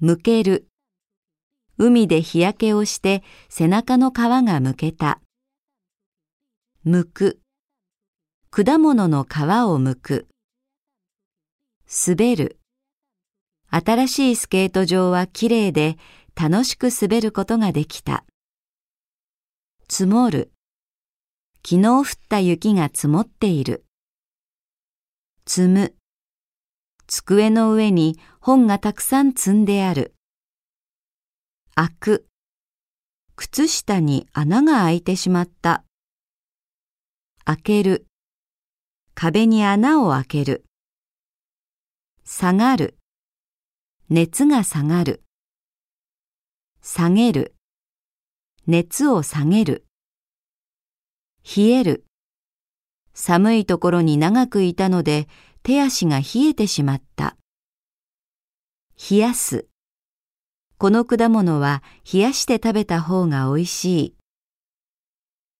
むける。海で日焼けをして背中の皮がむけた。むく。果物の皮をむく。滑る。新しいスケート場はきれいで楽しく滑ることができた。積もる。昨日降った雪が積もっている。積む。机の上に本がたくさん積んである。開く。靴下に穴が開いてしまった。開ける。壁に穴を開ける。下がる。熱が下がる。下げる。熱を下げる。冷える。寒いところに長くいたので手足が冷えてしまった。冷やす。この果物は冷やして食べた方が美味しい。